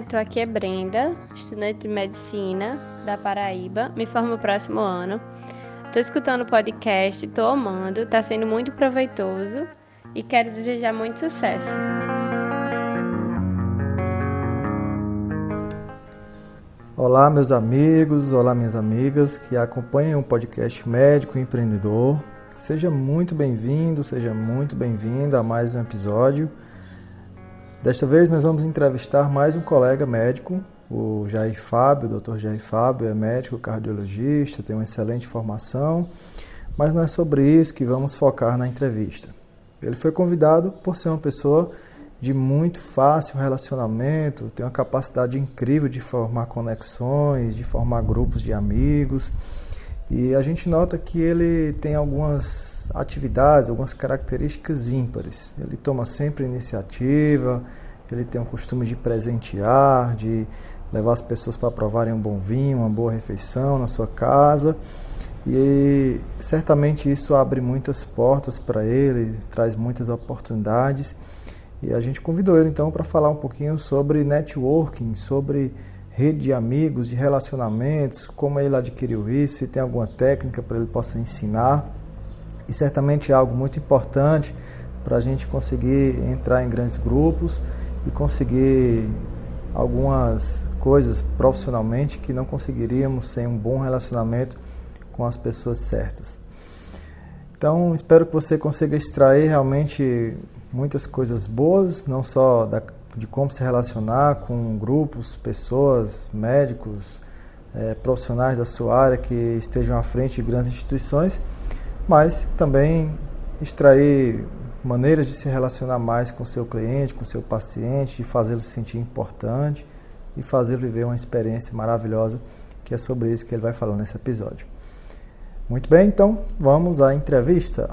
Neto, aqui é Brenda, estudante de medicina da Paraíba, me formo no próximo ano. Estou escutando o podcast, estou amando, está sendo muito proveitoso e quero desejar muito sucesso. Olá, meus amigos, olá, minhas amigas que acompanham o podcast Médico Empreendedor. Seja muito bem-vindo, seja muito bem-vinda a mais um episódio. Desta vez nós vamos entrevistar mais um colega médico, o Jair Fábio, o Dr. Jair Fábio é médico cardiologista, tem uma excelente formação, mas não é sobre isso que vamos focar na entrevista. Ele foi convidado por ser uma pessoa de muito fácil relacionamento, tem uma capacidade incrível de formar conexões, de formar grupos de amigos. E a gente nota que ele tem algumas atividades, algumas características ímpares. Ele toma sempre iniciativa, ele tem o costume de presentear, de levar as pessoas para provarem um bom vinho, uma boa refeição na sua casa. E certamente isso abre muitas portas para ele, traz muitas oportunidades. E a gente convidou ele então para falar um pouquinho sobre networking, sobre rede de amigos, de relacionamentos, como ele adquiriu isso, se tem alguma técnica para ele possa ensinar. E certamente é algo muito importante para a gente conseguir entrar em grandes grupos e conseguir algumas coisas profissionalmente que não conseguiríamos sem um bom relacionamento com as pessoas certas. Então, espero que você consiga extrair realmente muitas coisas boas, não só da de como se relacionar com grupos, pessoas, médicos, é, profissionais da sua área que estejam à frente de grandes instituições, mas também extrair maneiras de se relacionar mais com seu cliente, com seu paciente, de fazê-lo se sentir importante e fazê-lo viver uma experiência maravilhosa, que é sobre isso que ele vai falar nesse episódio. Muito bem, então vamos à entrevista.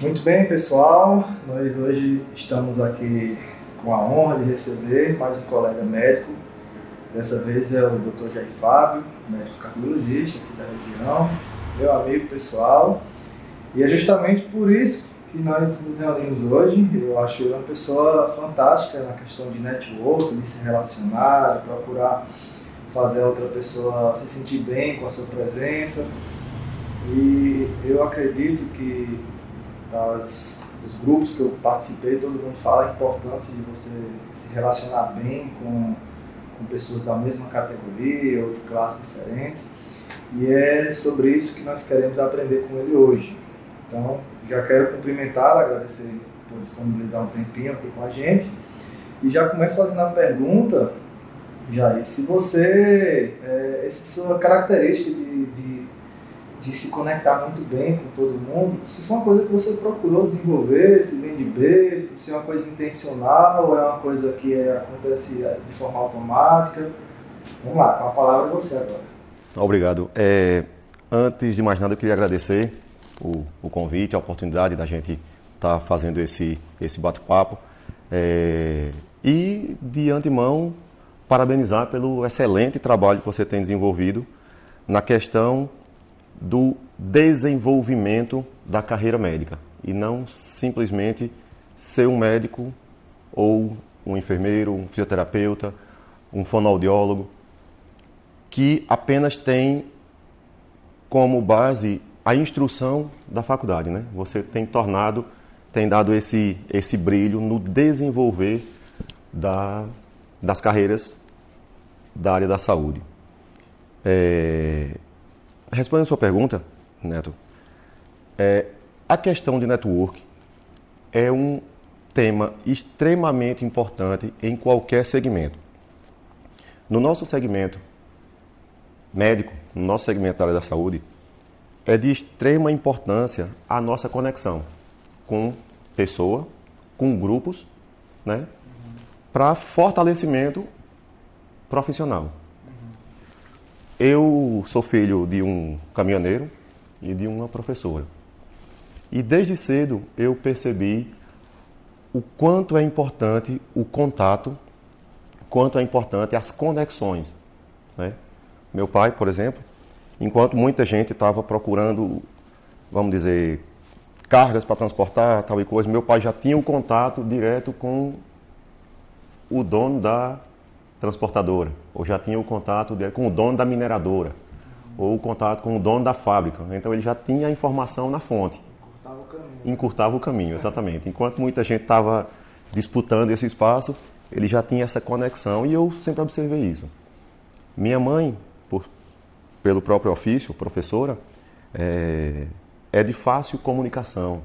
Muito bem, pessoal. Nós hoje estamos aqui com a honra de receber mais um colega médico. Dessa vez é o Dr. Jair Fábio, médico cardiologista aqui da região, meu amigo pessoal. E é justamente por isso que nós nos reunimos hoje. Eu acho ele uma pessoa fantástica na questão de network, de se relacionar, procurar fazer a outra pessoa se sentir bem com a sua presença. E eu acredito que das, dos grupos que eu participei, todo mundo fala a importância de você se relacionar bem com, com pessoas da mesma categoria ou de classes diferentes. E é sobre isso que nós queremos aprender com ele hoje. Então, já quero cumprimentá-lo, agradecer por disponibilizar um tempinho aqui com a gente. E já começo fazendo a pergunta, Jair, se você, é, essa sua característica de, de de se conectar muito bem com todo mundo, se foi uma coisa que você procurou desenvolver, se vem de berço, se é uma coisa intencional é uma coisa que é, acontece é, de forma automática. Vamos lá, com a palavra você agora. Obrigado. É, antes de mais nada, eu queria agradecer o, o convite, a oportunidade da gente estar tá fazendo esse, esse bate-papo. É, e, de antemão, parabenizar pelo excelente trabalho que você tem desenvolvido na questão do desenvolvimento da carreira médica e não simplesmente ser um médico ou um enfermeiro, um fisioterapeuta, um fonoaudiólogo que apenas tem como base a instrução da faculdade, né? Você tem tornado, tem dado esse esse brilho no desenvolver da, das carreiras da área da saúde. É, Respondendo a sua pergunta, Neto, é, a questão de network é um tema extremamente importante em qualquer segmento. No nosso segmento médico, no nosso segmento da área da saúde, é de extrema importância a nossa conexão com pessoa, com grupos, né, para fortalecimento profissional. Eu sou filho de um caminhoneiro e de uma professora. E desde cedo eu percebi o quanto é importante o contato, quanto é importante as conexões. Né? Meu pai, por exemplo, enquanto muita gente estava procurando, vamos dizer, cargas para transportar, tal e coisa, meu pai já tinha o contato direto com o dono da transportadora, ou já tinha o contato com o dono da mineradora, ou o contato com o dono da fábrica. Então ele já tinha a informação na fonte. Encurtava o caminho. Encurtava o caminho, exatamente. Enquanto muita gente estava disputando esse espaço, ele já tinha essa conexão e eu sempre observei isso. Minha mãe, por, pelo próprio ofício, professora, é, é de fácil comunicação.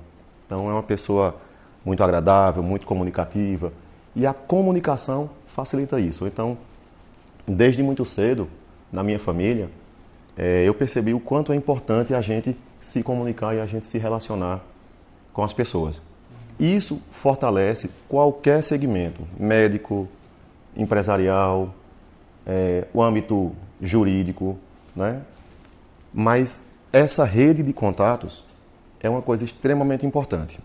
Então é uma pessoa muito agradável, muito comunicativa. E a comunicação facilita isso. Então, desde muito cedo, na minha família, é, eu percebi o quanto é importante a gente se comunicar e a gente se relacionar com as pessoas. Isso fortalece qualquer segmento, médico, empresarial, é, o âmbito jurídico, né? Mas essa rede de contatos é uma coisa extremamente importante.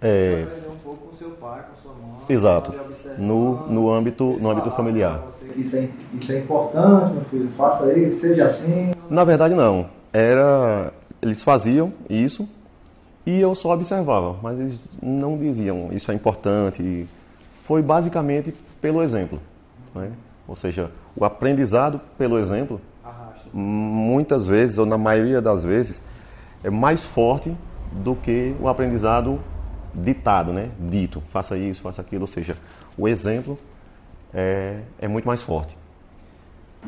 É, Você um pouco com seu pai, com. Exato. No, no âmbito, no âmbito familiar. Isso é, isso é importante, meu filho. Faça isso, seja assim. Na verdade, não. Era, eles faziam isso e eu só observava, mas eles não diziam isso é importante. Foi basicamente pelo exemplo. Né? Ou seja, o aprendizado pelo exemplo, Arrasta. muitas vezes, ou na maioria das vezes, é mais forte do que o aprendizado ditado, né? dito. Faça isso, faça aquilo. Ou seja, o exemplo é, é muito mais forte.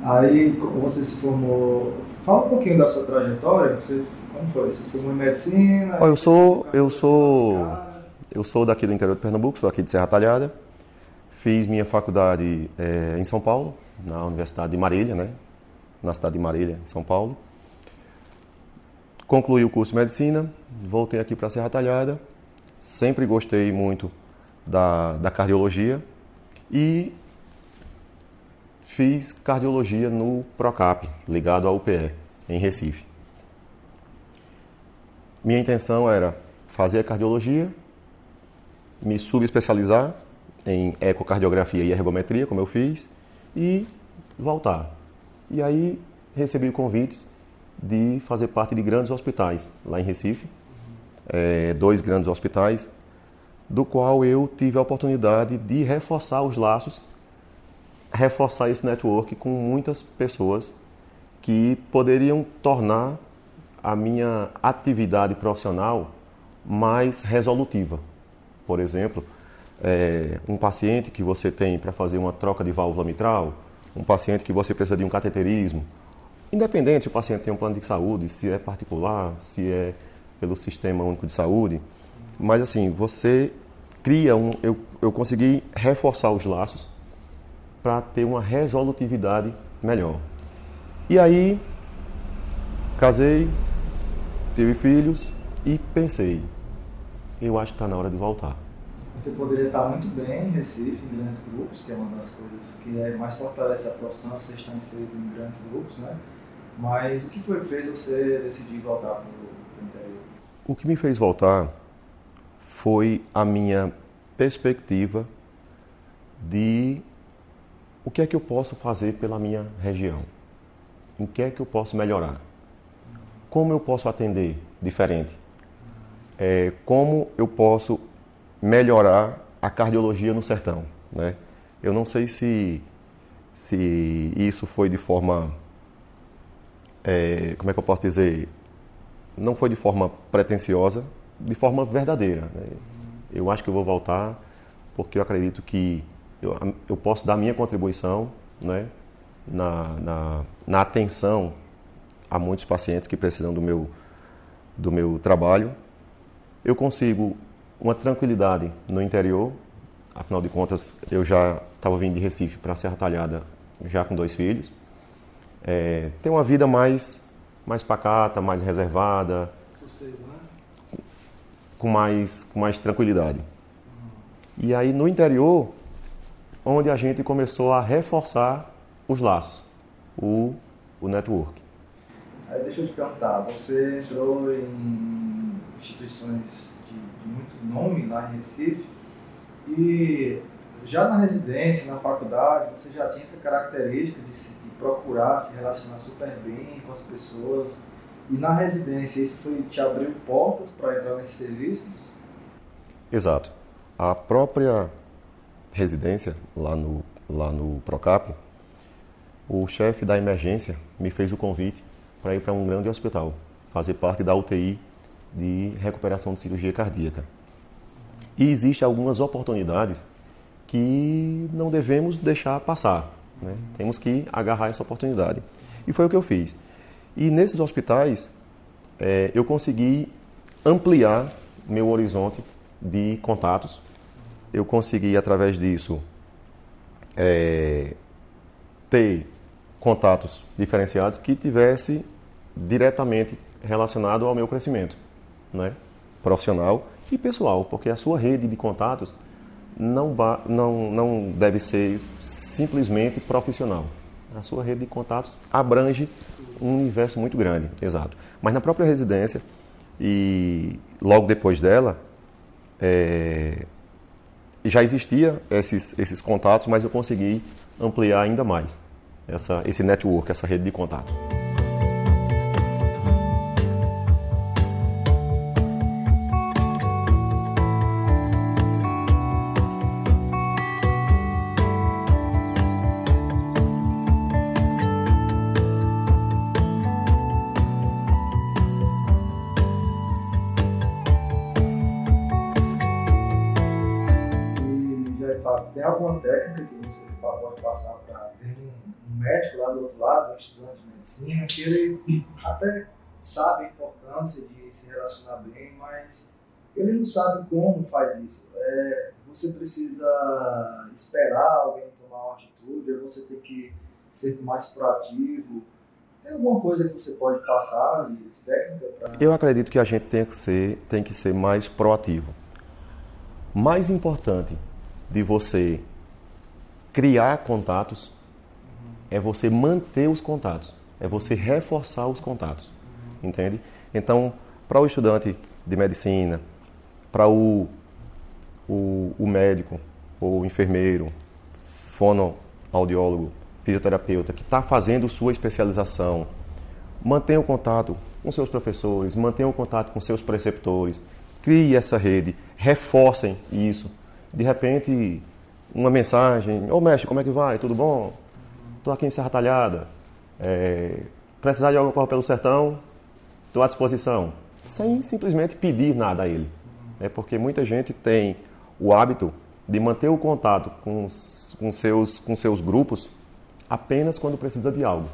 Aí, você se formou. Fala um pouquinho da sua trajetória. Você, como foi? Você se formou em medicina? Oh, eu sou, eu sou, eu sou daqui do interior de Pernambuco, sou aqui de Serra Talhada. Fiz minha faculdade é, em São Paulo, na Universidade de Marília, né? Na cidade de Marília, São Paulo. Concluí o curso de medicina, voltei aqui para Serra Talhada. Sempre gostei muito da, da cardiologia e fiz cardiologia no Procap, ligado à UPE, em Recife. Minha intenção era fazer a cardiologia, me subespecializar em ecocardiografia e ergometria, como eu fiz, e voltar. E aí recebi convites de fazer parte de grandes hospitais lá em Recife, é, dois grandes hospitais, do qual eu tive a oportunidade de reforçar os laços, reforçar esse network com muitas pessoas que poderiam tornar a minha atividade profissional mais resolutiva. Por exemplo, é, um paciente que você tem para fazer uma troca de válvula mitral, um paciente que você precisa de um cateterismo, independente se o paciente tem um plano de saúde, se é particular, se é pelo Sistema Único de Saúde, mas assim, você cria um. Eu, eu consegui reforçar os laços para ter uma resolutividade melhor. E aí, casei, tive filhos e pensei, eu acho que está na hora de voltar. Você poderia estar muito bem em Recife, em grandes grupos, que é uma das coisas que é mais fortalece a profissão, você está inserido em grandes grupos, né? Mas o que foi que fez você decidir voltar para o que me fez voltar foi a minha perspectiva de o que é que eu posso fazer pela minha região, em que é que eu posso melhorar, como eu posso atender diferente, é, como eu posso melhorar a cardiologia no sertão. Né? Eu não sei se, se isso foi de forma. É, como é que eu posso dizer? Não foi de forma pretensiosa, de forma verdadeira. Né? Eu acho que eu vou voltar porque eu acredito que eu, eu posso dar minha contribuição né? na, na, na atenção a muitos pacientes que precisam do meu, do meu trabalho. Eu consigo uma tranquilidade no interior. Afinal de contas, eu já estava vindo de Recife para Serra Talhada, já com dois filhos. É, uma vida mais, mais pacata, mais reservada. Sossego, né? Com mais, com mais tranquilidade. Uhum. E aí no interior, onde a gente começou a reforçar os laços, o, o network. Aí deixa eu te perguntar, você entrou em instituições muito nome lá em Recife. E já na residência, na faculdade, você já tinha essa característica de, se, de procurar se relacionar super bem com as pessoas. E na residência, isso foi, te abriu portas para entrar nesses serviços? Exato. A própria residência, lá no, lá no Procap, o chefe da emergência me fez o convite para ir para um grande hospital, fazer parte da UTI de recuperação de cirurgia cardíaca. E existem algumas oportunidades que não devemos deixar passar. Né? Temos que agarrar essa oportunidade. E foi o que eu fiz. E nesses hospitais, é, eu consegui ampliar meu horizonte de contatos. Eu consegui, através disso, é, ter contatos diferenciados que tivesse diretamente relacionado ao meu crescimento, né? profissional e pessoal, porque a sua rede de contatos não, não, não deve ser simplesmente profissional. A sua rede de contatos abrange um universo muito grande, exato. Mas na própria residência e logo depois dela, é, já existia esses, esses contatos, mas eu consegui ampliar ainda mais essa, esse network, essa rede de contatos. Tem alguma técnica que você pode passar para um médico lá do outro lado, um estudante de medicina, que ele até sabe a importância de se relacionar bem, mas ele não sabe como faz isso. É, você precisa esperar alguém tomar uma atitude, ou você tem que ser mais proativo. Tem alguma coisa que você pode passar de técnica? Pra... Eu acredito que a gente tem que ser, tem que ser mais proativo. Mais importante de você criar contatos é você manter os contatos, é você reforçar os contatos, entende? Então, para o estudante de medicina, para o, o, o médico ou enfermeiro, fonoaudiólogo, fisioterapeuta que está fazendo sua especialização, mantenha o contato com seus professores, mantenha o contato com seus preceptores, crie essa rede, reforcem isso de repente, uma mensagem, ô mestre, como é que vai? Tudo bom? Estou aqui em Serra Talhada. É, precisar de alguma coisa pelo sertão? Estou à disposição. Sem simplesmente pedir nada a ele. É porque muita gente tem o hábito de manter o contato com, os, com, seus, com seus grupos apenas quando precisa de algo.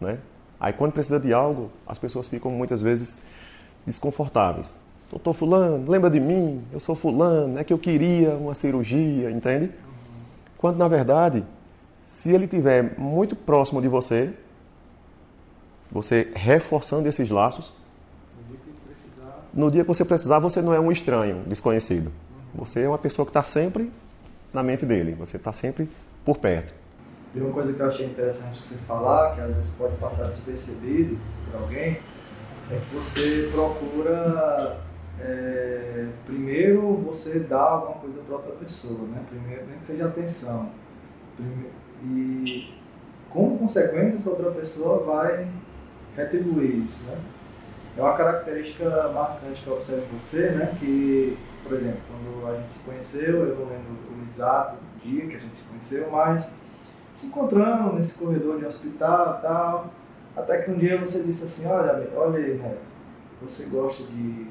Né? Aí quando precisa de algo, as pessoas ficam muitas vezes desconfortáveis. Doutor Fulano, lembra de mim? Eu sou Fulano, é que eu queria uma cirurgia, entende? Quando na verdade, se ele estiver muito próximo de você, você reforçando esses laços, no dia que você precisar, você não é um estranho, desconhecido. Você é uma pessoa que está sempre na mente dele, você está sempre por perto. Tem uma coisa que eu achei interessante você falar, que às vezes pode passar despercebido por alguém, é que você procura é, primeiro você dá alguma coisa para outra pessoa, né? Primeiro, nem que seja atenção. Primeiro, e como consequência, essa outra pessoa vai retribuir isso, né? É uma característica marcante que eu observo em você, né? Que, por exemplo, quando a gente se conheceu, eu não lembro o exato dia que a gente se conheceu, mas se encontrando nesse corredor de hospital e tal, até que um dia você disse assim, olha, olha Neto, você gosta de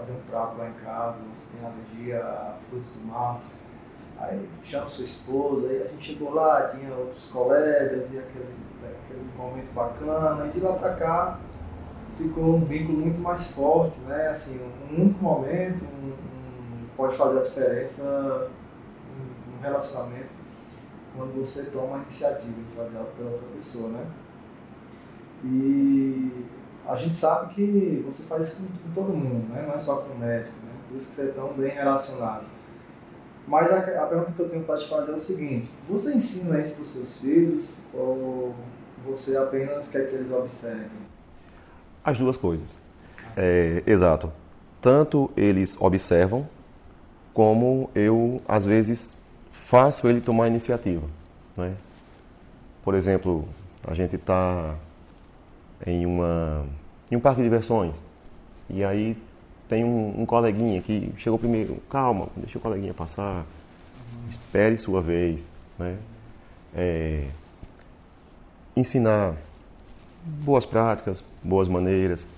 fazer um prato lá em casa, você tem alergia a frutos do mar, aí chama sua esposa, aí a gente chegou lá, tinha outros colegas e aquele, aquele momento bacana, e de lá para cá ficou um vínculo muito mais forte, né? Assim, um único momento um, um, pode fazer a diferença no relacionamento quando você toma a iniciativa de fazer algo pela outra pessoa, né? E a gente sabe que você faz isso com, todo mundo, né? não é só com o médico, né? por isso que você é tão bem relacionado. Mas a, a pergunta que eu tenho para te fazer é o seguinte: você ensina isso para os seus filhos ou você apenas quer que eles observem? As duas coisas. É, exato. Tanto eles observam, como eu, às vezes, faço ele tomar iniciativa. Né? Por exemplo, a gente está em, uma, em um parque de diversões e aí tem um, um, coleguinha que chegou primeiro, calma, deixa o coleguinha passar, espere sua vez. Né? É, ensinar boas práticas, boas maneiras,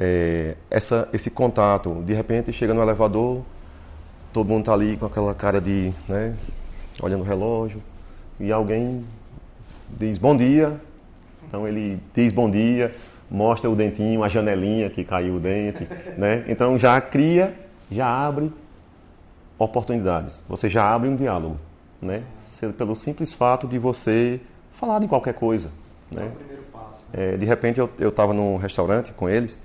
é, essa, esse contato. De repente chega no elevador, todo mundo está ali com aquela cara de, né, olhando o relógio, e alguém diz bom dia, então ele diz bom dia, mostra o dentinho, a janelinha que caiu o dente, né? Então já cria, já abre oportunidades. Você já abre um diálogo, né? Pelo simples fato de você falar de qualquer coisa, né? É, de repente eu estava num restaurante com eles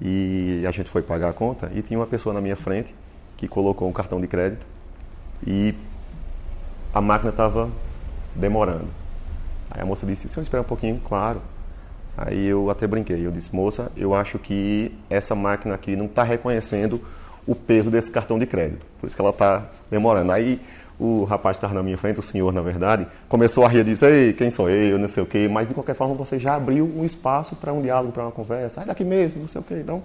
e a gente foi pagar a conta e tinha uma pessoa na minha frente que colocou um cartão de crédito e a máquina estava demorando. Aí a moça disse: "O senhor espera um pouquinho?" Claro. Aí eu até brinquei. Eu disse: "Moça, eu acho que essa máquina aqui não está reconhecendo o peso desse cartão de crédito. Por isso que ela está demorando." Aí o rapaz estava na minha frente, o senhor, na verdade, começou a rir e disse, ei, quem sou eu, não sei o quê, mas de qualquer forma você já abriu um espaço para um diálogo, para uma conversa, sai daqui mesmo, não sei o quê. Então,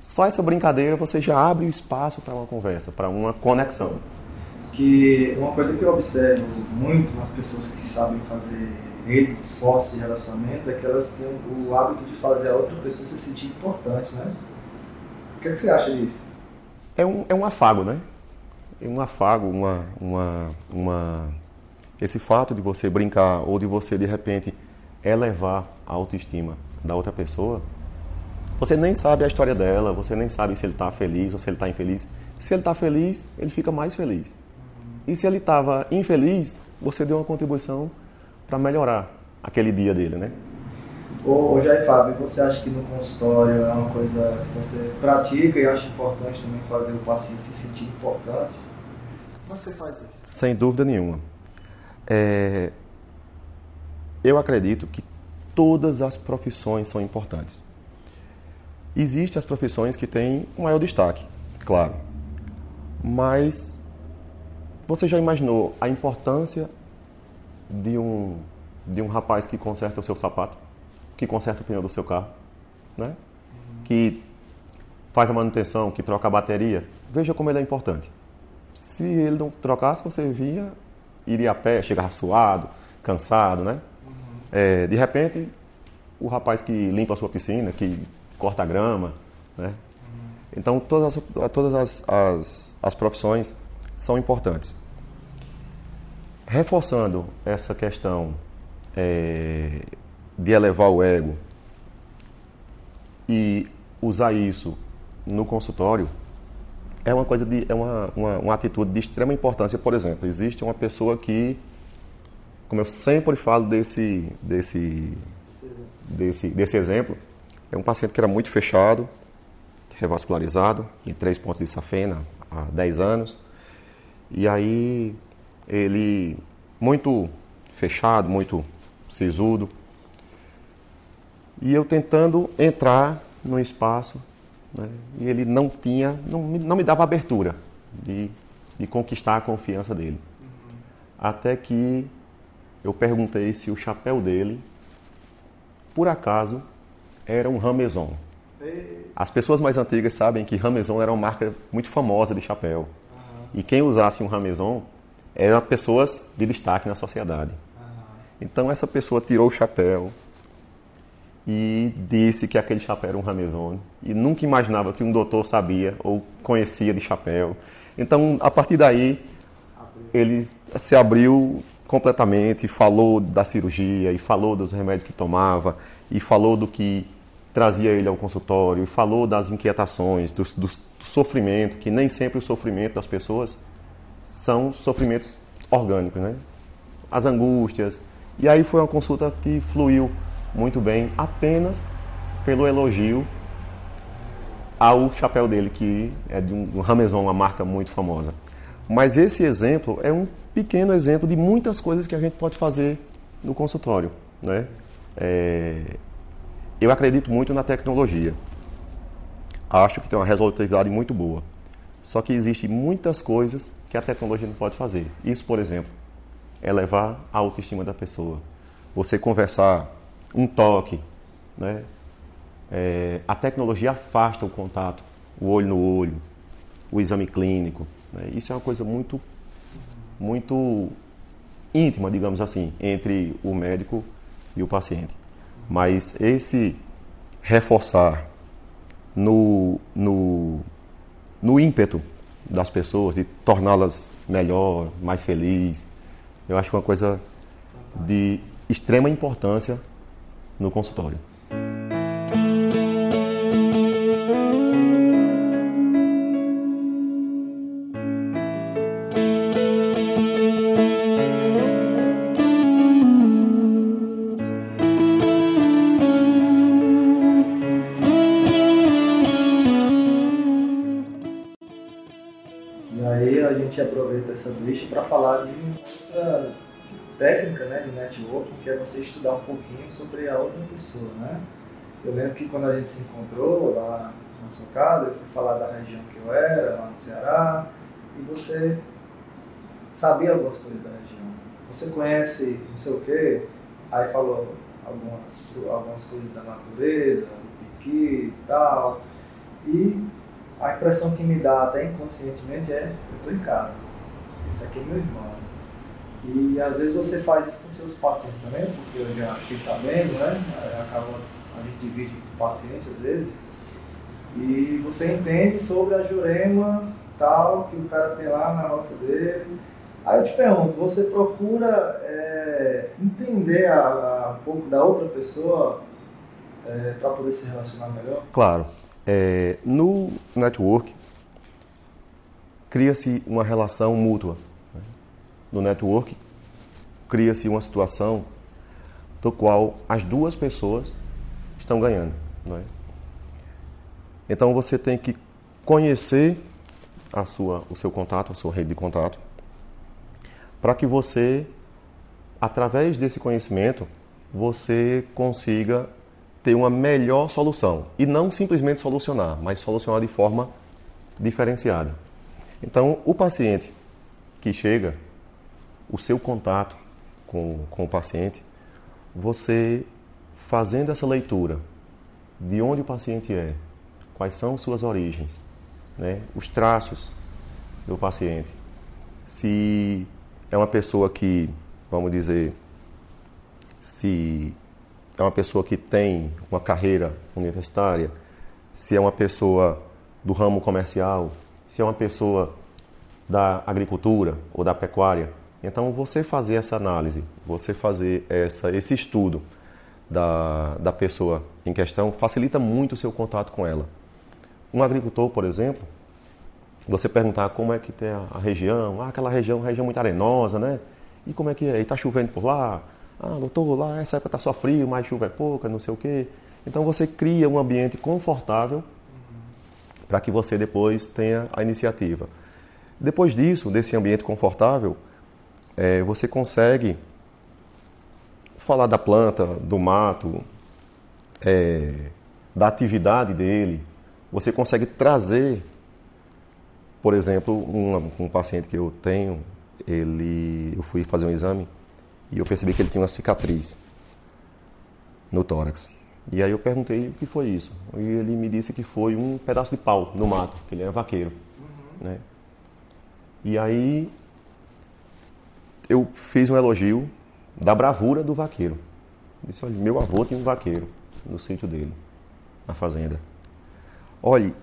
só essa brincadeira você já abre o espaço para uma conversa, para uma conexão. Que uma coisa que eu observo muito nas pessoas que sabem fazer redes fortes de relacionamento é que elas têm o hábito de fazer a outra pessoa se sentir importante, né? O que, é que você acha disso? É um, é um afago, né? um afago, uma, uma, uma, esse fato de você brincar ou de você de repente elevar a autoestima da outra pessoa, você nem sabe a história dela, você nem sabe se ele está feliz ou se ele está infeliz. Se ele está feliz, ele fica mais feliz. E se ele estava infeliz, você deu uma contribuição para melhorar aquele dia dele, né? Ô, ô Jair Fábio, você acha que no consultório é uma coisa que você pratica e acha importante também fazer o paciente se sentir importante? Como você faz isso? Sem dúvida nenhuma. É... Eu acredito que todas as profissões são importantes. Existem as profissões que têm um maior destaque, claro. Mas você já imaginou a importância de um, de um rapaz que conserta o seu sapato, que conserta o pneu do seu carro, né? Uhum. que faz a manutenção, que troca a bateria? Veja como ele é importante. Se ele não trocasse, você via, iria a pé, chegava suado, cansado, né? Uhum. É, de repente, o rapaz que limpa a sua piscina, que corta a grama, né? Uhum. Então, todas, as, todas as, as, as profissões são importantes. Reforçando essa questão é, de elevar o ego e usar isso no consultório, é uma coisa de é uma, uma, uma, atitude de extrema importância. Por exemplo, existe uma pessoa que, como eu sempre falo desse desse desse, desse exemplo, é um paciente que era muito fechado, revascularizado, em três pontos de safena há 10 anos, e aí ele muito fechado, muito sisudo, e eu tentando entrar no espaço né? E ele não tinha, não, não me dava abertura de, de conquistar a confiança dele. Uhum. Até que eu perguntei se o chapéu dele, por acaso, era um Rameson. As pessoas mais antigas sabem que Rameson era uma marca muito famosa de chapéu. Uhum. E quem usasse um Rameson eram pessoas de destaque na sociedade. Uhum. Então essa pessoa tirou o chapéu, e disse que aquele chapéu era um Ramezone e nunca imaginava que um doutor sabia ou conhecia de chapéu. Então, a partir daí, ele se abriu completamente, falou da cirurgia e falou dos remédios que tomava e falou do que trazia ele ao consultório e falou das inquietações, do, do, do sofrimento, que nem sempre o sofrimento das pessoas são sofrimentos orgânicos, né? As angústias. E aí foi uma consulta que fluiu muito bem apenas pelo elogio ao chapéu dele, que é de um, Rameson, uma marca muito famosa. Mas esse exemplo é um pequeno exemplo de muitas coisas que a gente pode fazer no consultório. Né? É... Eu acredito muito na tecnologia. Acho que tem uma resolutividade muito boa. Só que existem muitas coisas que a tecnologia não pode fazer. Isso, por exemplo, é levar a autoestima da pessoa. Você conversar, um toque, né? É, a tecnologia afasta o contato, o olho no olho, o exame clínico. Né? Isso é uma coisa muito, muito íntima, digamos assim, entre o médico e o paciente. Mas esse reforçar no, no, no ímpeto das pessoas e torná-las melhor, mais feliz, eu acho uma coisa de extrema importância no consultório. Deixa para falar de outra técnica né, de networking, que é você estudar um pouquinho sobre a outra pessoa. Né? Eu lembro que quando a gente se encontrou lá na sua casa, eu fui falar da região que eu era, lá no Ceará, e você sabia algumas coisas da região. Você conhece não sei o quê, aí falou algumas, algumas coisas da natureza, do piqui e tal. E a impressão que me dá até inconscientemente é eu estou em casa. Esse aqui é meu irmão. E às vezes você faz isso com seus pacientes também, porque eu já fiquei sabendo, né? Acaba, a gente divide com o paciente às vezes. E você entende sobre a jurema tal que o cara tem lá na roça dele. Aí eu te pergunto, você procura é, entender a, a, um pouco da outra pessoa é, para poder se relacionar melhor? Claro. É, no network, cria-se uma relação mútua. Né? No network, cria-se uma situação do qual as duas pessoas estão ganhando. É? Então você tem que conhecer a sua, o seu contato, a sua rede de contato, para que você, através desse conhecimento, você consiga ter uma melhor solução. E não simplesmente solucionar, mas solucionar de forma diferenciada. Então, o paciente que chega, o seu contato com, com o paciente, você fazendo essa leitura de onde o paciente é, quais são suas origens, né, os traços do paciente, se é uma pessoa que, vamos dizer, se é uma pessoa que tem uma carreira universitária, se é uma pessoa do ramo comercial, se é uma pessoa da agricultura ou da pecuária. Então, você fazer essa análise, você fazer essa, esse estudo da, da pessoa em questão, facilita muito o seu contato com ela. Um agricultor, por exemplo, você perguntar como é que tem a, a região, ah, aquela região, região muito arenosa, né? E como é que é? E está chovendo por lá? Ah, doutor, lá essa época está só frio, mais chuva é pouca, não sei o quê. Então você cria um ambiente confortável para que você depois tenha a iniciativa. Depois disso, desse ambiente confortável, é, você consegue falar da planta, do mato, é, da atividade dele. Você consegue trazer, por exemplo, um, um paciente que eu tenho, ele, eu fui fazer um exame e eu percebi que ele tinha uma cicatriz no tórax. E aí eu perguntei o que foi isso. E ele me disse que foi um pedaço de pau no mato, que ele era vaqueiro. Uhum. Né? E aí eu fiz um elogio da bravura do vaqueiro. disse, olha, meu avô tinha um vaqueiro no sítio dele, na fazenda. Olhe,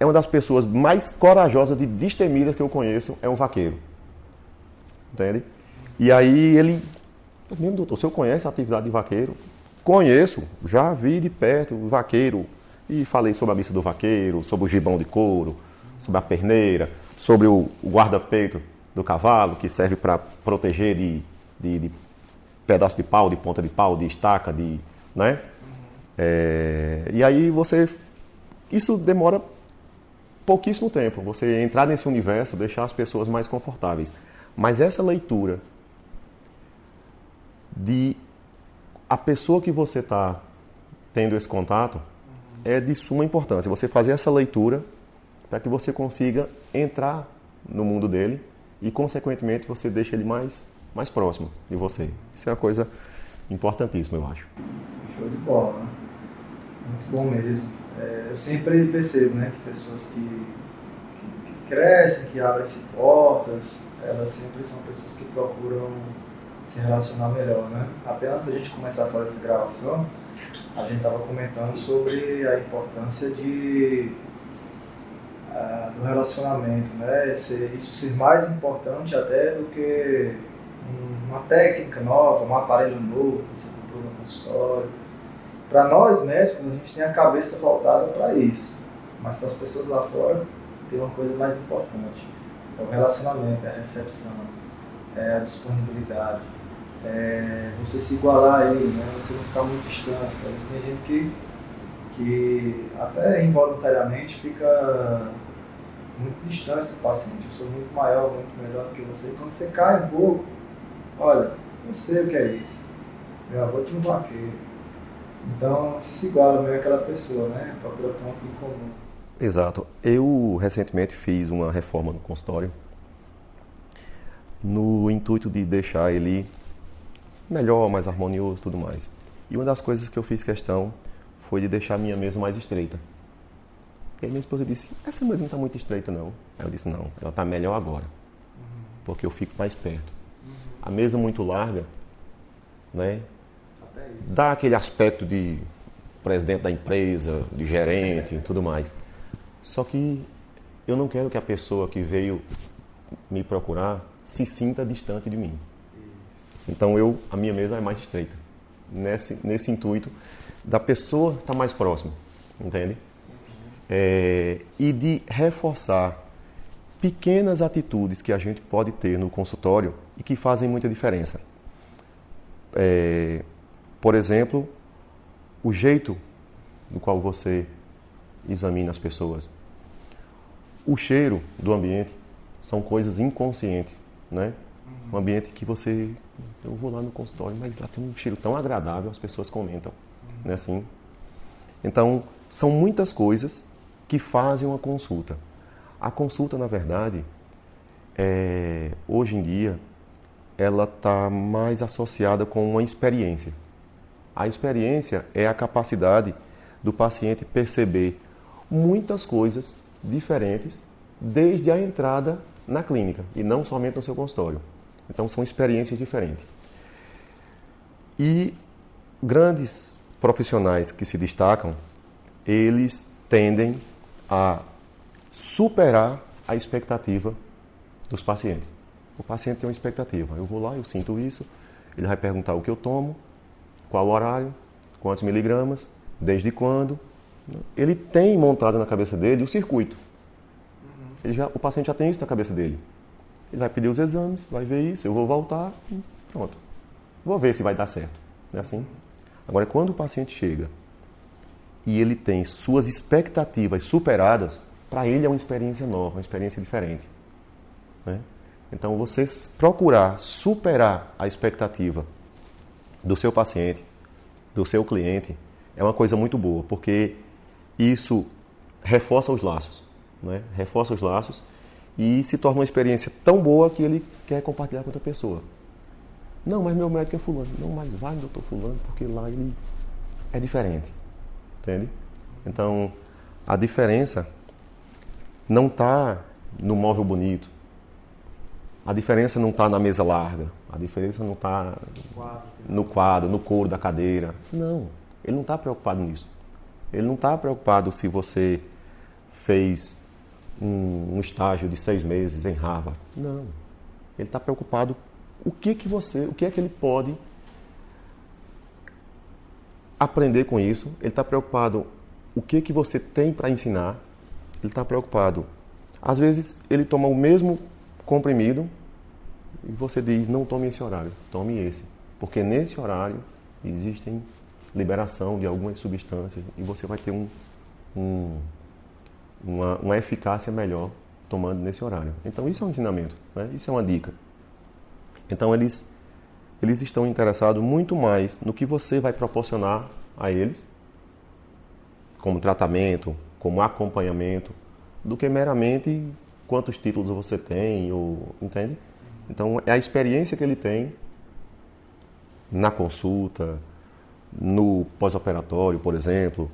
é uma das pessoas mais corajosas de destemidas que eu conheço, é um vaqueiro. Entende? E aí ele mesmo, doutor, o senhor conhece a atividade de vaqueiro? Conheço, já vi de perto o vaqueiro. E falei sobre a missa do vaqueiro, sobre o gibão de couro, sobre a perneira, sobre o, guarda-peito do cavalo, que serve para proteger de, de, de, pedaço de pau, de ponta de pau, de estaca, de. Né? É, e aí você. Isso demora pouquíssimo tempo, você entrar nesse universo, deixar as pessoas mais confortáveis. Mas essa leitura de a pessoa que você está tendo esse contato é de suma importância. Você fazer essa leitura para que você consiga entrar no mundo dele e, consequentemente, você deixa ele mais, mais próximo de você. Isso é uma coisa importantíssima, eu acho. Show de bola, né? Muito bom mesmo. É, eu sempre percebo né, que pessoas que, que, que crescem, que abrem-se portas, elas sempre são pessoas que procuram se relacionar melhor, né? Até antes da gente começar a fazer essa gravação, a gente estava comentando sobre a importância de uh, do relacionamento, né? Isso ser mais importante até do que uma técnica nova, um aparelho novo que você comprou no consultório. Para nós médicos, a gente tem a cabeça voltada para isso, mas para as pessoas lá fora tem uma coisa mais importante: é o relacionamento, é a recepção, é a disponibilidade é, você se igualar a ele, né? você não ficar muito distante. Por isso tem gente que, que até involuntariamente fica muito distante do paciente. Eu sou muito maior, muito melhor do que você. E quando você cai um pouco, olha, eu sei o que é isso. Meu avô tinha um vaqueiro. Então você se iguala meio àquela pessoa, né? Procura pontos em comum. Exato. Eu recentemente fiz uma reforma no consultório no intuito de deixar ele melhor, mais harmonioso tudo mais. E uma das coisas que eu fiz questão foi de deixar a minha mesa mais estreita. E aí minha esposa disse, essa mesa não está muito estreita não. Aí eu disse, não, ela está melhor agora. Porque eu fico mais perto. A mesa muito larga, né? Dá aquele aspecto de presidente da empresa, de gerente e tudo mais. Só que eu não quero que a pessoa que veio me procurar se sinta distante de mim. Então eu, a minha mesa é mais estreita, nesse, nesse intuito da pessoa estar tá mais próxima, entende? É, e de reforçar pequenas atitudes que a gente pode ter no consultório e que fazem muita diferença. É, por exemplo, o jeito do qual você examina as pessoas. O cheiro do ambiente são coisas inconscientes, né? Um ambiente que você eu vou lá no consultório, mas lá tem um cheiro tão agradável, as pessoas comentam, né, assim. Então, são muitas coisas que fazem uma consulta. A consulta, na verdade, é, hoje em dia, ela está mais associada com uma experiência. A experiência é a capacidade do paciente perceber muitas coisas diferentes desde a entrada na clínica e não somente no seu consultório. Então são experiências diferentes. E grandes profissionais que se destacam, eles tendem a superar a expectativa dos pacientes. O paciente tem uma expectativa. Eu vou lá, eu sinto isso, ele vai perguntar o que eu tomo, qual horário, quantos miligramas, desde quando. Ele tem montado na cabeça dele o circuito. Já, o paciente já tem isso na cabeça dele. Ele vai pedir os exames, vai ver isso, eu vou voltar, pronto. Vou ver se vai dar certo. É assim? Agora, quando o paciente chega e ele tem suas expectativas superadas, para ele é uma experiência nova, uma experiência diferente. Né? Então, você procurar superar a expectativa do seu paciente, do seu cliente, é uma coisa muito boa, porque isso reforça os laços. Né? Reforça os laços e se torna uma experiência tão boa que ele quer compartilhar com outra pessoa. Não, mas meu médico é fulano. Não, mas vai doutor fulano, porque lá ele é diferente. Entende? Então, a diferença não está no móvel bonito. A diferença não está na mesa larga. A diferença não está no quadro, no couro da cadeira. Não, ele não está preocupado nisso. Ele não está preocupado se você fez um, um estágio de seis meses em Harvard. Não. Ele está preocupado o que que você, o que é que ele pode aprender com isso. Ele está preocupado o que que você tem para ensinar. Ele está preocupado. Às vezes ele toma o mesmo comprimido e você diz não tome esse horário, tome esse, porque nesse horário existem liberação de algumas substâncias e você vai ter um, um uma, uma eficácia melhor tomando nesse horário. Então, isso é um ensinamento, né? isso é uma dica. Então, eles, eles estão interessados muito mais no que você vai proporcionar a eles, como tratamento, como acompanhamento, do que meramente quantos títulos você tem, ou, entende? Então, é a experiência que ele tem na consulta, no pós-operatório, por exemplo,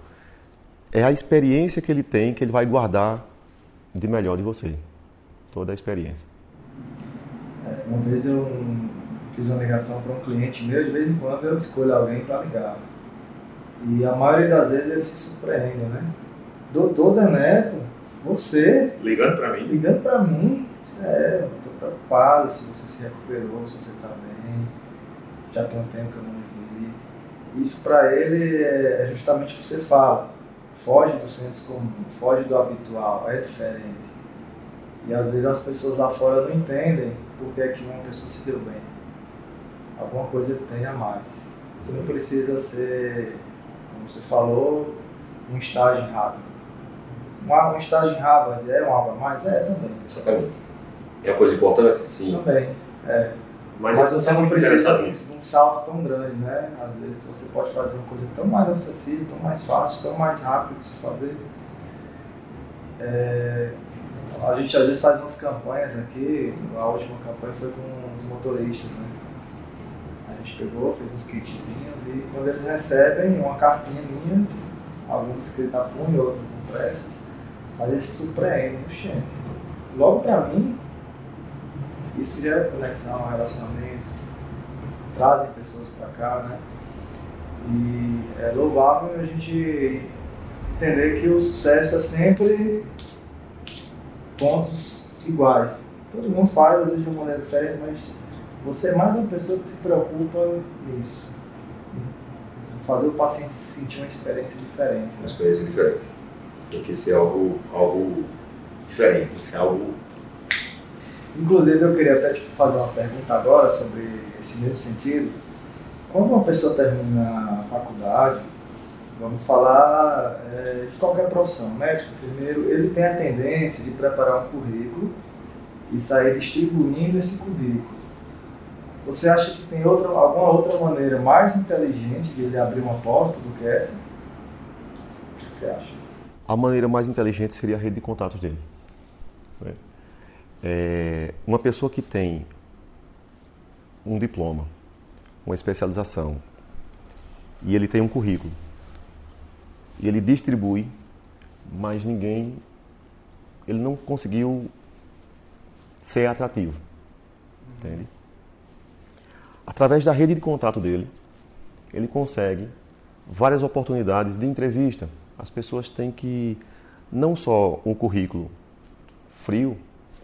é a experiência que ele tem que ele vai guardar de melhor de você. Toda a experiência. É, uma vez eu fiz uma ligação para um cliente meu, de vez em quando eu escolho alguém para ligar. E a maioria das vezes ele se surpreende, né? Doutor Zé Neto, você. Ligando para mim? Ligando para mim, sério, estou preocupado se você se recuperou, se você está bem. Já tem um tempo que eu não me vi. Isso para ele é justamente o que você fala. Foge do senso comum, foge do habitual, é diferente. E às vezes as pessoas lá fora não entendem porque é que uma pessoa se deu bem. Alguma coisa ele tem a mais. Você não precisa ser, como você falou, um estágio em Harvard. Um, um estágio em Harvard é um algo a mais? É, também. Exatamente. É uma coisa importante? Sim. Também, é. Mas, Mas você não precisa de um salto tão grande, né? Às vezes você pode fazer uma coisa tão mais acessível, tão mais fácil, tão mais rápido de se fazer. É, a gente às vezes faz umas campanhas aqui, a última campanha foi com os motoristas, né? A gente pegou, fez uns kitzinhos e quando eles recebem uma cartinha minha, alguns escritos a punho, outros impressas, mas eles se surpreendem, gente. Logo para mim, isso gera conexão, relacionamento, trazem pessoas para cá, né? E é louvável a gente entender que o sucesso é sempre pontos iguais. Todo mundo faz, às vezes de uma maneira diferente, mas você é mais uma pessoa que se preocupa nisso. Fazer o paciente sentir uma experiência diferente. Uma experiência diferente. Tem que ser algo, algo diferente, tem que ser algo. Inclusive, eu queria até tipo, fazer uma pergunta agora sobre esse mesmo sentido. Quando uma pessoa termina a faculdade, vamos falar é, de qualquer profissão, médico, enfermeiro, ele tem a tendência de preparar um currículo e sair distribuindo esse currículo. Você acha que tem outra, alguma outra maneira mais inteligente de ele abrir uma porta do que essa? O que você acha? A maneira mais inteligente seria a rede de contatos dele. Né? É, uma pessoa que tem um diploma, uma especialização, e ele tem um currículo, e ele distribui, mas ninguém, ele não conseguiu ser atrativo, entende? Através da rede de contato dele, ele consegue várias oportunidades de entrevista. As pessoas têm que não só um currículo frio,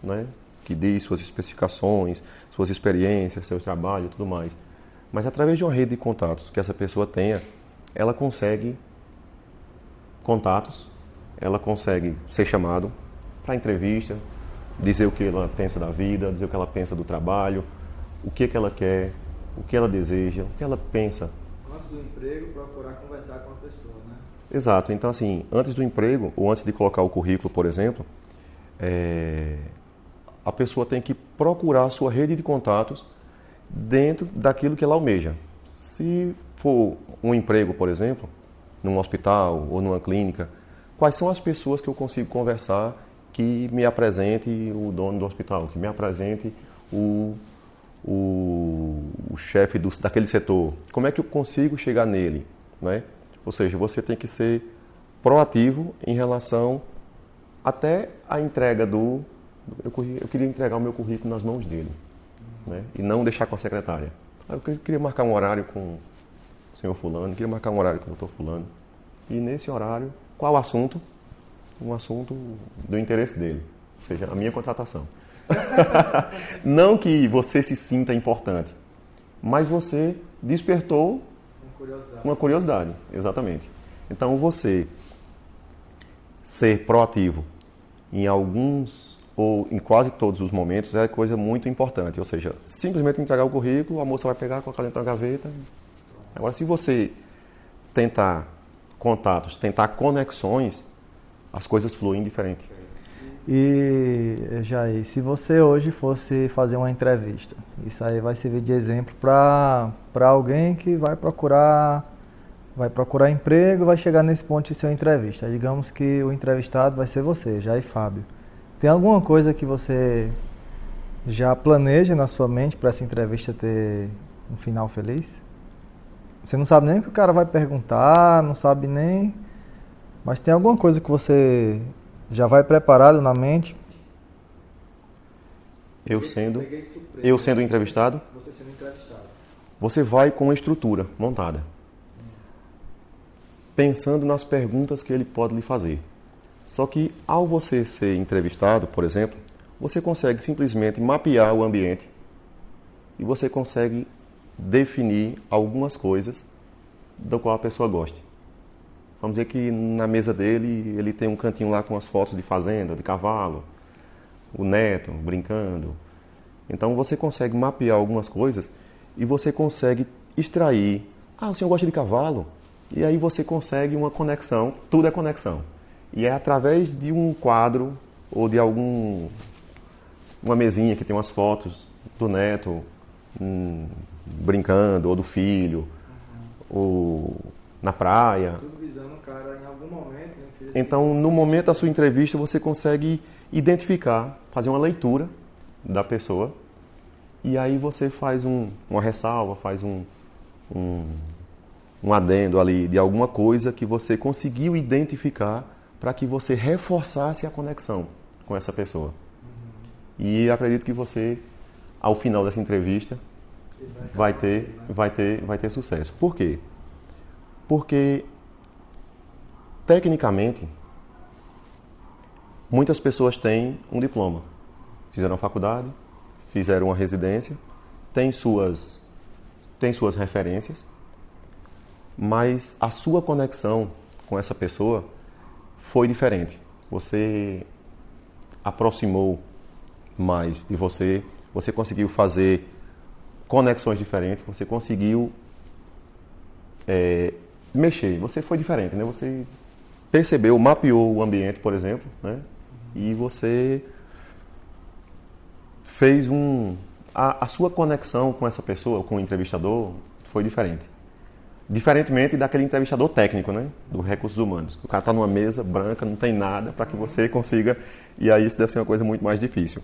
né, que diz suas especificações, suas experiências, seus trabalhos, tudo mais, mas através de uma rede de contatos que essa pessoa tenha, ela consegue contatos, ela consegue ser chamado para entrevista, dizer o que ela pensa da vida, dizer o que ela pensa do trabalho, o que, que ela quer, o que ela deseja, o que ela pensa. Antes do emprego, procurar conversar com a pessoa, né? Exato. Então, assim, antes do emprego, ou antes de colocar o currículo, por exemplo, é... a pessoa tem que procurar a sua rede de contatos dentro daquilo que ela almeja. Se for um emprego, por exemplo, num hospital ou numa clínica, quais são as pessoas que eu consigo conversar que me apresente o dono do hospital, que me apresente o, o, o chefe do, daquele setor. Como é que eu consigo chegar nele? Né? Ou seja, você tem que ser proativo em relação até a entrega do. Eu, eu queria entregar o meu currículo nas mãos dele né? e não deixar com a secretária. Eu queria marcar um horário com senhor fulano, queria marcar um horário com o doutor fulano. E nesse horário, qual o assunto? Um assunto do interesse dele, ou seja, a minha contratação. Não que você se sinta importante, mas você despertou uma curiosidade. uma curiosidade, exatamente. Então você ser proativo em alguns ou em quase todos os momentos é coisa muito importante. Ou seja, simplesmente entregar o currículo, a moça vai pegar, colocar dentro da gaveta, Agora, se você tentar contatos, tentar conexões, as coisas fluem diferente. E, Jair, se você hoje fosse fazer uma entrevista, isso aí vai servir de exemplo para alguém que vai procurar vai procurar emprego, vai chegar nesse ponto de ser uma entrevista. Digamos que o entrevistado vai ser você, Jair Fábio. Tem alguma coisa que você já planeja na sua mente para essa entrevista ter um final feliz? Você não sabe nem o que o cara vai perguntar, não sabe nem. Mas tem alguma coisa que você já vai preparado na mente? Eu sendo, eu sendo entrevistado? Você sendo entrevistado. Você vai com uma estrutura montada. Pensando nas perguntas que ele pode lhe fazer. Só que ao você ser entrevistado, por exemplo, você consegue simplesmente mapear o ambiente e você consegue definir algumas coisas do qual a pessoa goste. Vamos dizer que na mesa dele ele tem um cantinho lá com as fotos de fazenda, de cavalo, o neto brincando. Então você consegue mapear algumas coisas e você consegue extrair. Ah, o senhor gosta de cavalo? E aí você consegue uma conexão, tudo é conexão. E é através de um quadro ou de algum uma mesinha que tem umas fotos do neto hum, brincando, ou do filho, uhum. ou na praia. Tudo visando o cara em algum momento. Né, então, no momento da sua entrevista, você consegue identificar, fazer uma leitura da pessoa, e aí você faz um, uma ressalva, faz um, um, um adendo ali de alguma coisa que você conseguiu identificar para que você reforçasse a conexão com essa pessoa. E acredito que você, ao final dessa entrevista, vai ter, vai ter, vai ter sucesso. Por quê? Porque tecnicamente muitas pessoas têm um diploma, fizeram a faculdade, fizeram uma residência, têm suas têm suas referências, mas a sua conexão com essa pessoa foi diferente. Você aproximou mais de você, você conseguiu fazer conexões diferentes, você conseguiu é, mexer, você foi diferente, né? Você percebeu, mapeou o ambiente, por exemplo, né? E você fez um a, a sua conexão com essa pessoa, com o entrevistador, foi diferente. Diferentemente daquele entrevistador técnico, né? Do recursos humanos. O cara está numa mesa branca, não tem nada para que você consiga. E aí isso deve ser uma coisa muito mais difícil.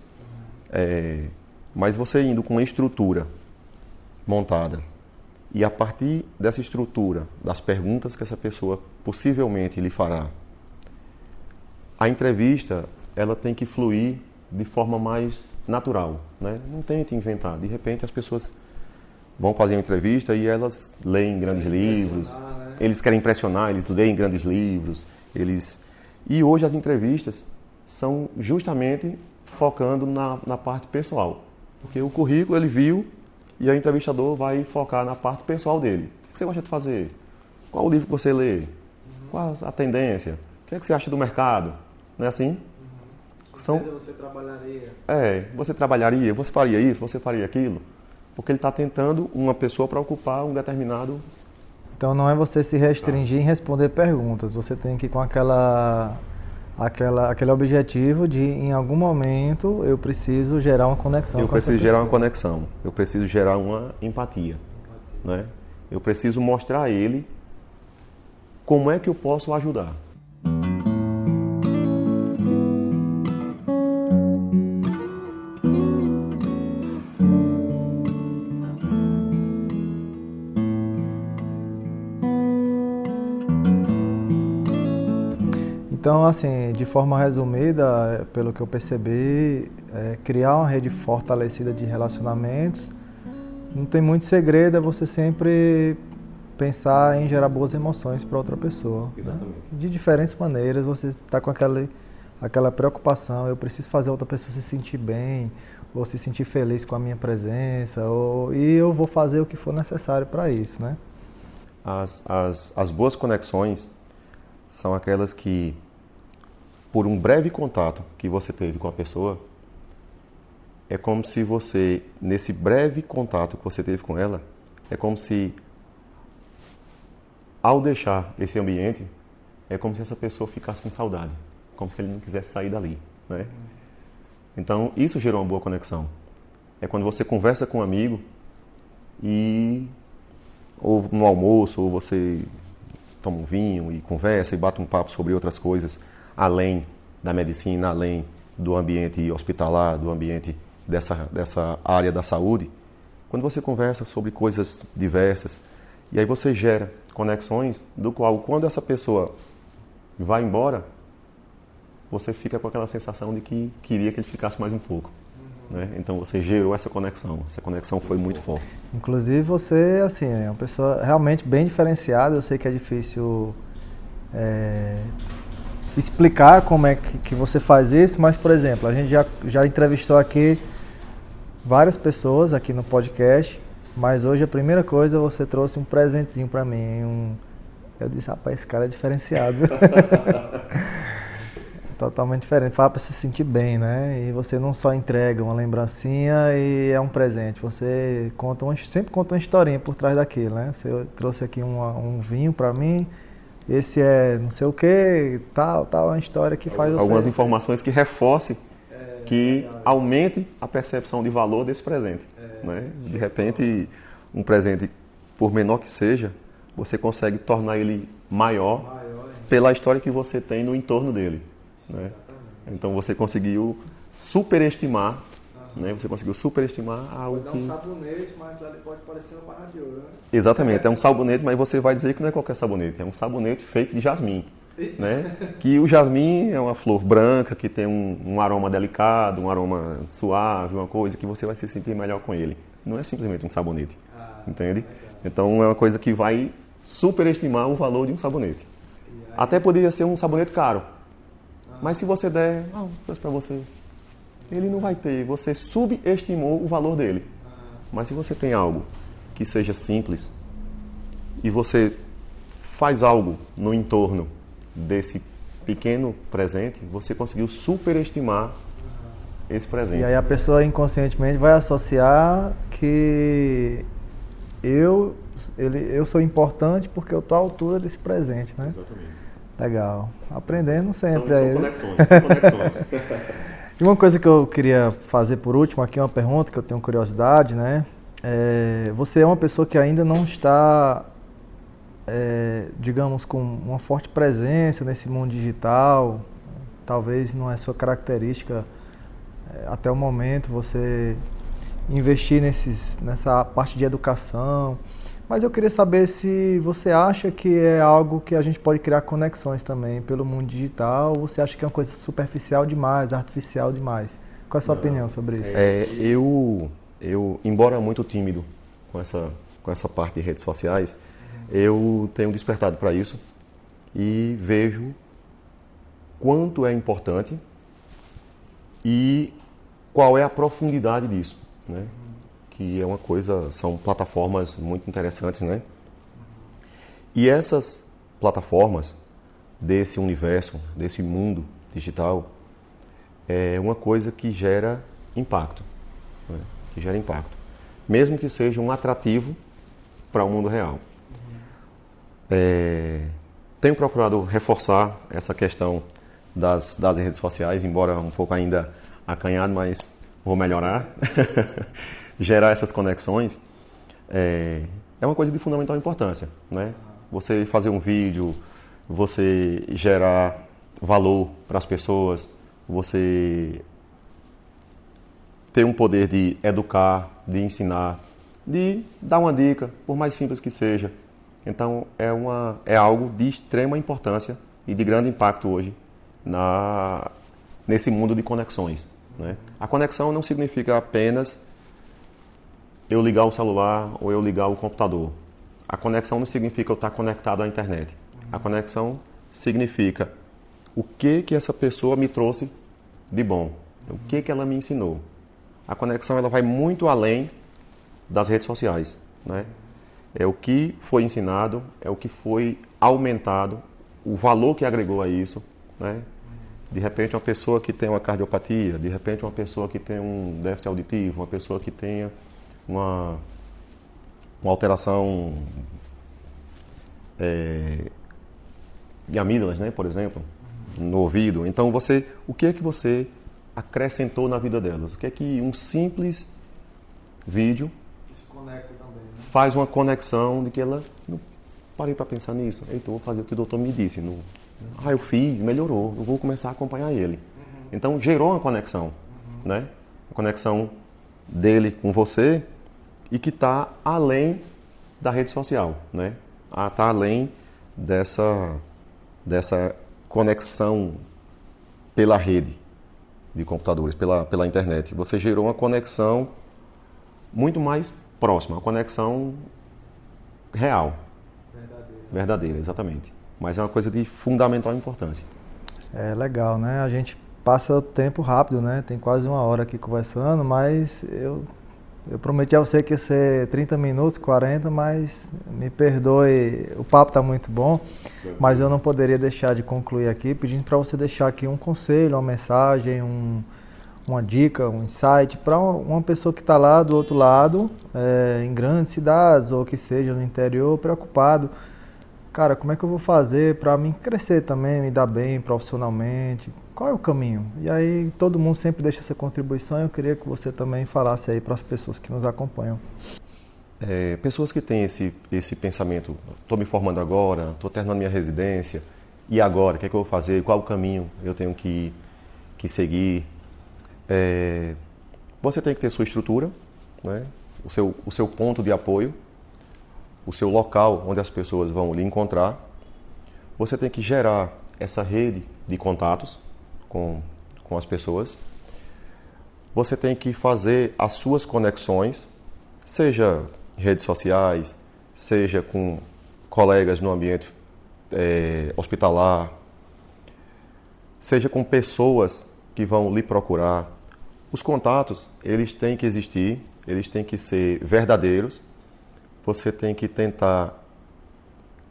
É, mas você indo com uma estrutura montada e a partir dessa estrutura, das perguntas que essa pessoa possivelmente lhe fará, a entrevista ela tem que fluir de forma mais natural, né? Não tente inventar. De repente as pessoas vão fazer uma entrevista e elas leem grandes livros, né? eles querem impressionar, eles leem grandes livros, eles e hoje as entrevistas são justamente focando na, na parte pessoal. Porque o currículo ele viu e o entrevistador vai focar na parte pessoal dele. O que você gosta de fazer? Qual o livro que você lê? Qual a tendência? O que, é que você acha do mercado? Não é assim? Uhum. São... Você trabalharia. É, você trabalharia, você faria isso, você faria aquilo. Porque ele está tentando uma pessoa para ocupar um determinado. Então não é você se restringir em responder perguntas, você tem que ir com aquela aquela, aquele objetivo de, em algum momento, eu preciso gerar uma conexão. Eu preciso gerar uma conexão, eu preciso gerar uma empatia. Né? Eu preciso mostrar a ele como é que eu posso ajudar. Assim, de forma resumida, pelo que eu percebi, é criar uma rede fortalecida de relacionamentos não tem muito segredo, é você sempre pensar em gerar boas emoções para outra pessoa. Exatamente. Né? De diferentes maneiras, você está com aquela, aquela preocupação, eu preciso fazer outra pessoa se sentir bem, ou se sentir feliz com a minha presença, ou, e eu vou fazer o que for necessário para isso, né? As, as, as boas conexões são aquelas que por um breve contato que você teve com a pessoa, é como se você, nesse breve contato que você teve com ela, é como se, ao deixar esse ambiente, é como se essa pessoa ficasse com saudade, como se ele não quisesse sair dali, né? Então, isso gerou uma boa conexão. É quando você conversa com um amigo e ou no almoço, ou você toma um vinho e conversa e bate um papo sobre outras coisas, além da medicina, além do ambiente hospitalar, do ambiente dessa, dessa área da saúde, quando você conversa sobre coisas diversas, e aí você gera conexões do qual, quando essa pessoa vai embora, você fica com aquela sensação de que queria que ele ficasse mais um pouco. Né? Então você gerou essa conexão. Essa conexão foi muito forte. Inclusive você, assim, é uma pessoa realmente bem diferenciada. Eu sei que é difícil é, explicar como é que, que, você faz isso, mas, por exemplo, a gente já, já entrevistou aqui várias pessoas aqui no podcast, mas hoje a primeira coisa você trouxe um presentezinho para mim. Um, eu disse, rapaz, esse cara é diferenciado. totalmente diferente. Fala para se sentir bem, né? E você não só entrega uma lembrancinha e é um presente. Você conta uma, sempre conta uma historinha por trás daquilo, né? Você trouxe aqui uma, um vinho para mim. Esse é não sei o que, tal, tal, uma história que faz Algumas você... informações que reforcem, é, que é aumentem a percepção de valor desse presente. É, né? De repente, um presente, por menor que seja, você consegue tornar ele maior, maior pela história que você tem no entorno dele. Né? Então você conseguiu superestimar. Né? Você conseguiu superestimar algo pode que... dar um sabonete, mas pode parecer uma barra de ouro, né? Exatamente, é um sabonete, mas você vai dizer que não é qualquer sabonete, é um sabonete feito de jasmim. né? Que o jasmim é uma flor branca que tem um, um, aroma delicado, um aroma suave, uma coisa que você vai se sentir melhor com ele. Não é simplesmente um sabonete, ah, entende? Então é uma coisa que vai superestimar o valor de um sabonete. Até poderia ser um sabonete caro, mas se você der, não, para você, ele não vai ter. Você subestimou o valor dele. Mas se você tem algo que seja simples e você faz algo no entorno desse pequeno presente, você conseguiu superestimar esse presente. E aí a pessoa inconscientemente vai associar que eu, ele, eu sou importante porque eu estou à altura desse presente, né? Exatamente. Legal. Aprendendo sempre são, aí. São conexões, são conexões. e uma coisa que eu queria fazer por último aqui, uma pergunta que eu tenho curiosidade, né? É, você é uma pessoa que ainda não está, é, digamos, com uma forte presença nesse mundo digital. Talvez não é sua característica é, até o momento você investir nesses, nessa parte de educação. Mas eu queria saber se você acha que é algo que a gente pode criar conexões também pelo mundo digital, ou você acha que é uma coisa superficial demais, artificial demais? Qual é a sua Não, opinião sobre isso? É, eu, eu, embora muito tímido com essa, com essa parte de redes sociais, eu tenho despertado para isso e vejo quanto é importante e qual é a profundidade disso, né? Que é uma coisa, são plataformas muito interessantes, né? E essas plataformas desse universo, desse mundo digital, é uma coisa que gera impacto, né? que gera impacto, mesmo que seja um atrativo para o mundo real. É, tenho procurado reforçar essa questão das, das redes sociais, embora um pouco ainda acanhado, mas vou melhorar. gerar essas conexões é, é uma coisa de fundamental importância, né? Você fazer um vídeo, você gerar valor para as pessoas, você ter um poder de educar, de ensinar, de dar uma dica, por mais simples que seja. Então é, uma, é algo de extrema importância e de grande impacto hoje na, nesse mundo de conexões. Né? A conexão não significa apenas eu ligar o celular ou eu ligar o computador. A conexão não significa eu estar conectado à internet. A conexão significa o que que essa pessoa me trouxe de bom, o que que ela me ensinou. A conexão ela vai muito além das redes sociais, né? É o que foi ensinado, é o que foi aumentado, o valor que agregou a isso, né? De repente uma pessoa que tem uma cardiopatia, de repente uma pessoa que tem um déficit auditivo, uma pessoa que tenha uma, uma alteração é, de amígdalas, né, por exemplo, no ouvido. Então, você, o que é que você acrescentou na vida delas? O que é que um simples vídeo também, né? faz uma conexão de que ela parei para pensar nisso. Então, vou fazer o que o doutor me disse. No, ah, eu fiz, melhorou, eu vou começar a acompanhar ele. Uhum. Então, gerou uma conexão, né? Uma conexão dele com você e que está além da rede social, né? Está além dessa, dessa conexão pela rede de computadores, pela, pela internet. Você gerou uma conexão muito mais próxima, uma conexão real. Verdadeira. Verdadeira, exatamente. Mas é uma coisa de fundamental importância. É legal, né? A gente passa o tempo rápido, né? Tem quase uma hora aqui conversando, mas eu, eu prometi a você que ia ser 30 minutos, 40, mas me perdoe, o papo está muito bom, mas eu não poderia deixar de concluir aqui pedindo para você deixar aqui um conselho, uma mensagem, um, uma dica, um insight para uma pessoa que está lá do outro lado, é, em grandes cidades ou que seja no interior, preocupado. Cara, como é que eu vou fazer para mim crescer também, me dar bem profissionalmente? Qual é o caminho? E aí todo mundo sempre deixa essa contribuição. Eu queria que você também falasse aí para as pessoas que nos acompanham. É, pessoas que têm esse, esse pensamento, estou me formando agora, estou terminando minha residência, e agora? O que, é que eu vou fazer? Qual o caminho eu tenho que, que seguir? É, você tem que ter sua estrutura, né? o, seu, o seu ponto de apoio, o seu local onde as pessoas vão lhe encontrar. Você tem que gerar essa rede de contatos com, com as pessoas. Você tem que fazer as suas conexões, seja redes sociais, seja com colegas no ambiente é, hospitalar, seja com pessoas que vão lhe procurar, os contatos, eles têm que existir, eles têm que ser verdadeiros. Você tem que tentar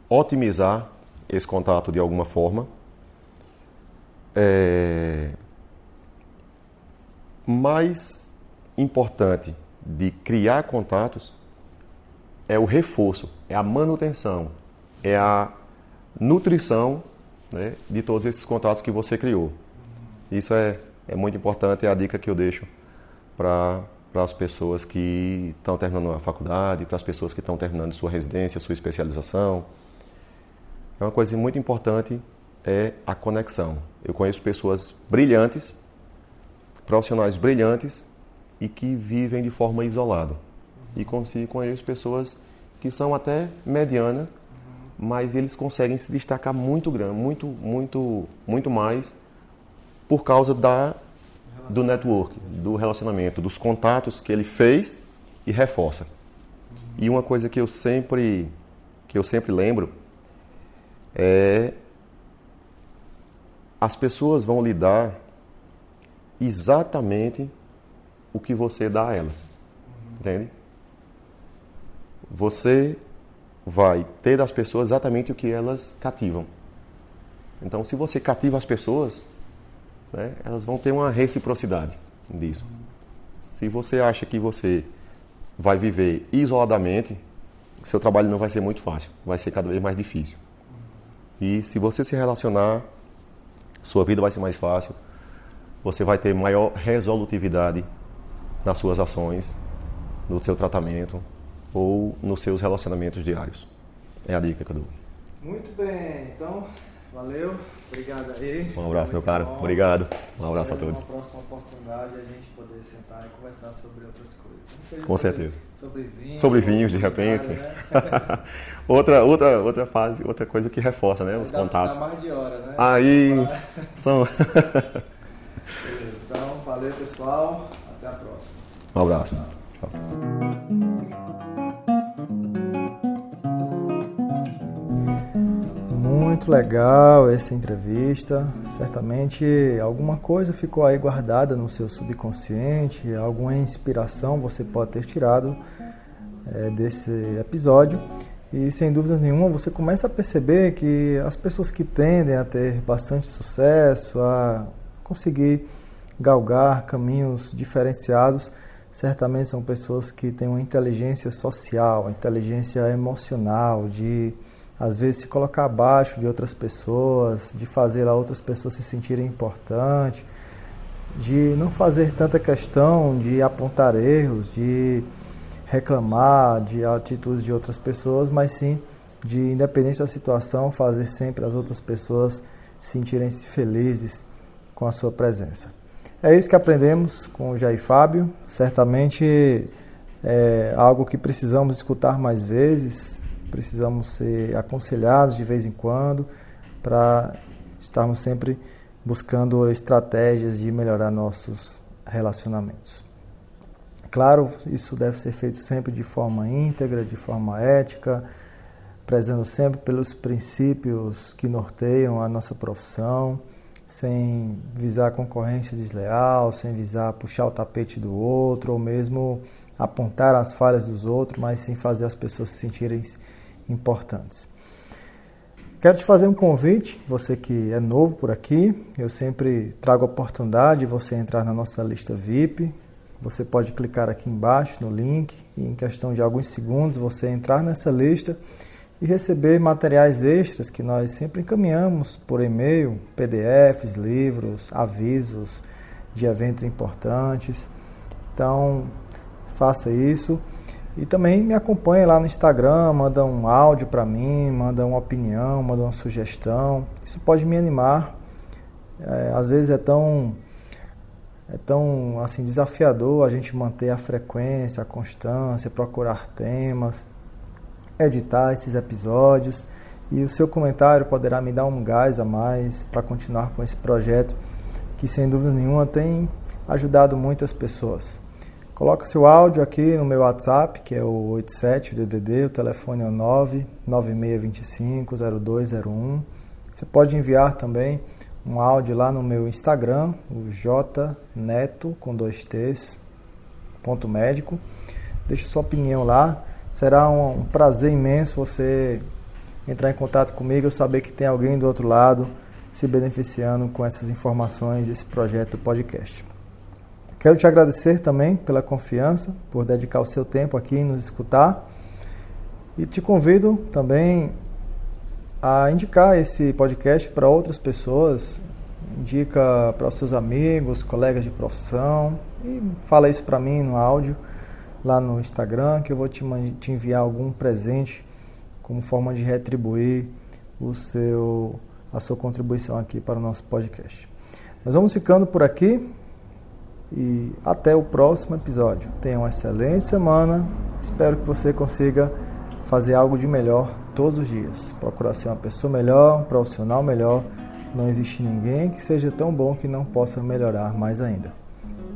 otimizar esse contato de alguma forma. É... Mais importante de criar contatos é o reforço, é a manutenção, é a nutrição né, de todos esses contatos que você criou. Isso é é muito importante, é a dica que eu deixo para as pessoas que estão terminando a faculdade, para as pessoas que estão terminando sua residência, sua especialização. É uma coisa muito importante é a conexão. Eu conheço pessoas brilhantes, profissionais brilhantes e que vivem de forma isolada. E consigo conheço pessoas que são até mediana, mas eles conseguem se destacar muito grande, muito, muito, muito mais por causa da, do network, do relacionamento, dos contatos que ele fez e reforça. E uma coisa que eu sempre que eu sempre lembro é as pessoas vão lhe dar exatamente o que você dá a elas. Entende? Você vai ter das pessoas exatamente o que elas cativam. Então, se você cativa as pessoas, né, elas vão ter uma reciprocidade disso. Se você acha que você vai viver isoladamente, seu trabalho não vai ser muito fácil, vai ser cada vez mais difícil. E se você se relacionar, sua vida vai ser mais fácil, você vai ter maior resolutividade nas suas ações, no seu tratamento ou nos seus relacionamentos diários. É a dica que eu dou. Muito bem, então Valeu, obrigado aí. Um abraço, meu caro. Obrigado. Um abraço a todos. Uma próxima oportunidade a gente poder sentar e conversar sobre outras coisas. Com sobre, certeza. Sobre vinhos. Sobre vinhos, de repente. Né? outra, outra, outra fase, outra coisa que reforça, né? Os dá, contatos. Dá mais de hora, né? Aí são. Beleza. Então, valeu, pessoal. Até a próxima. Um abraço. Tchau. Muito legal essa entrevista. Certamente alguma coisa ficou aí guardada no seu subconsciente, alguma inspiração você pode ter tirado é, desse episódio. E sem dúvidas nenhuma você começa a perceber que as pessoas que tendem a ter bastante sucesso, a conseguir galgar caminhos diferenciados, certamente são pessoas que têm uma inteligência social, inteligência emocional, de às vezes se colocar abaixo de outras pessoas, de fazer a outras pessoas se sentirem importantes, de não fazer tanta questão de apontar erros, de reclamar de atitudes de outras pessoas, mas sim de, independente da situação, fazer sempre as outras pessoas sentirem-se felizes com a sua presença. É isso que aprendemos com o Jair Fábio. Certamente é algo que precisamos escutar mais vezes, precisamos ser aconselhados de vez em quando para estarmos sempre buscando estratégias de melhorar nossos relacionamentos. Claro, isso deve ser feito sempre de forma íntegra, de forma ética, prezando sempre pelos princípios que norteiam a nossa profissão, sem visar concorrência desleal, sem visar puxar o tapete do outro, ou mesmo apontar as falhas dos outros, mas sim fazer as pessoas se sentirem importantes. Quero te fazer um convite, você que é novo por aqui, eu sempre trago a oportunidade de você entrar na nossa lista VIP. Você pode clicar aqui embaixo no link e em questão de alguns segundos você entrar nessa lista e receber materiais extras que nós sempre encaminhamos por e-mail, PDFs, livros, avisos de eventos importantes. Então, faça isso. E também me acompanhe lá no Instagram, manda um áudio para mim, manda uma opinião, manda uma sugestão. Isso pode me animar. É, às vezes é tão é tão assim desafiador a gente manter a frequência, a constância, procurar temas, editar esses episódios e o seu comentário poderá me dar um gás a mais para continuar com esse projeto que sem dúvida nenhuma tem ajudado muitas pessoas. Coloca seu áudio aqui no meu WhatsApp, que é o 87 DDD, o telefone é o 996250201. Você pode enviar também um áudio lá no meu Instagram, o jneto com dois t's, ponto médico. Deixe sua opinião lá. Será um, um prazer imenso você entrar em contato comigo e saber que tem alguém do outro lado se beneficiando com essas informações desse projeto podcast. Quero te agradecer também pela confiança, por dedicar o seu tempo aqui e nos escutar. E te convido também a indicar esse podcast para outras pessoas. Indica para os seus amigos, colegas de profissão e fala isso para mim no áudio lá no Instagram que eu vou te, te enviar algum presente como forma de retribuir o seu, a sua contribuição aqui para o nosso podcast. Nós vamos ficando por aqui e até o próximo episódio. Tenha uma excelente semana. Espero que você consiga fazer algo de melhor todos os dias. Procurar ser uma pessoa melhor, um profissional melhor. Não existe ninguém que seja tão bom que não possa melhorar mais ainda.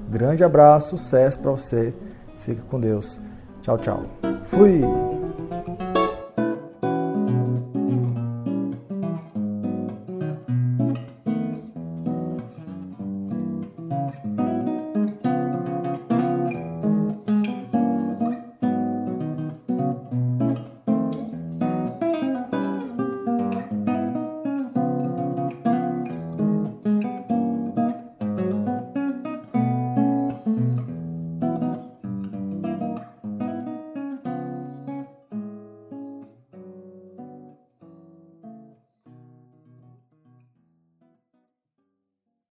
Grande abraço, sucesso para você. Fique com Deus. Tchau, tchau. Fui!